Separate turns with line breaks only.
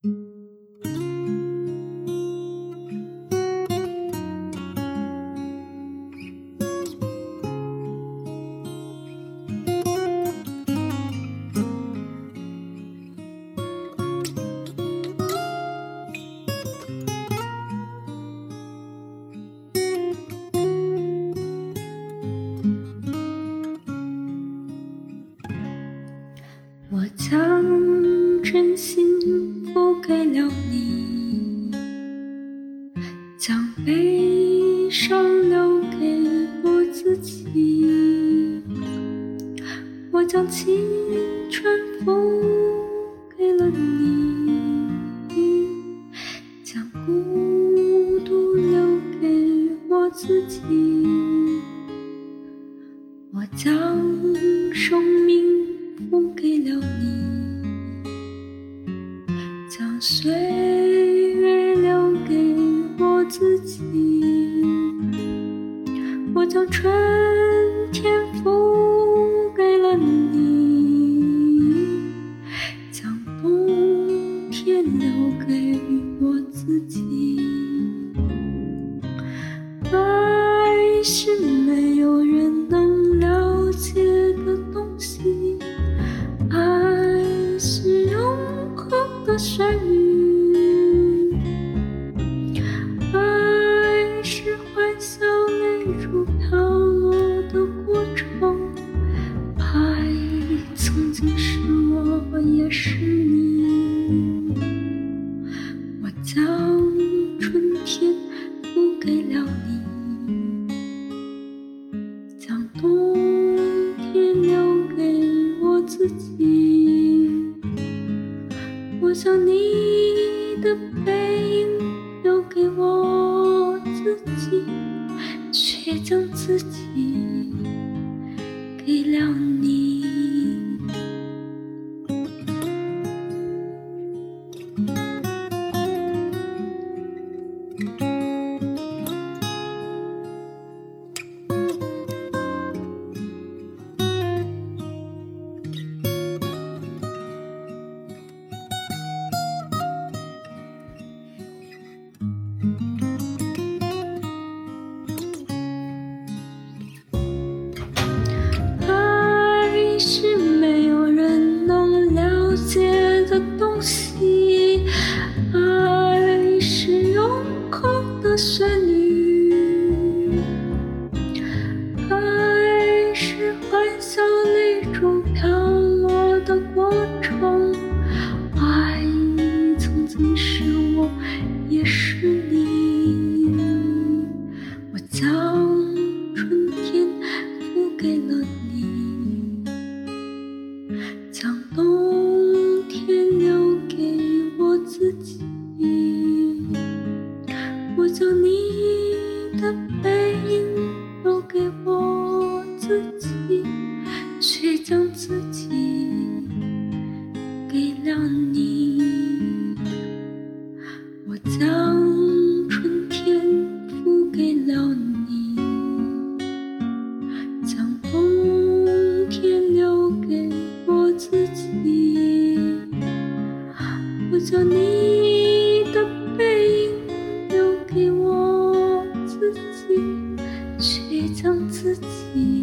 我将真心悲伤留给我自己。我将青春付给了你，将孤独留给我自己。我将生命。自己。我将春天付给了你，将冬天留给我自己。爱是泪珠飘落的过程，爱曾经是我，也是你。我将春天付给了你，将冬天留给我自己。我将你的背影留给我自己，却将自己给了你。算你留给我自己，却将自己给了你。我将春天付给了你，将冬天留给我自己。我将你。你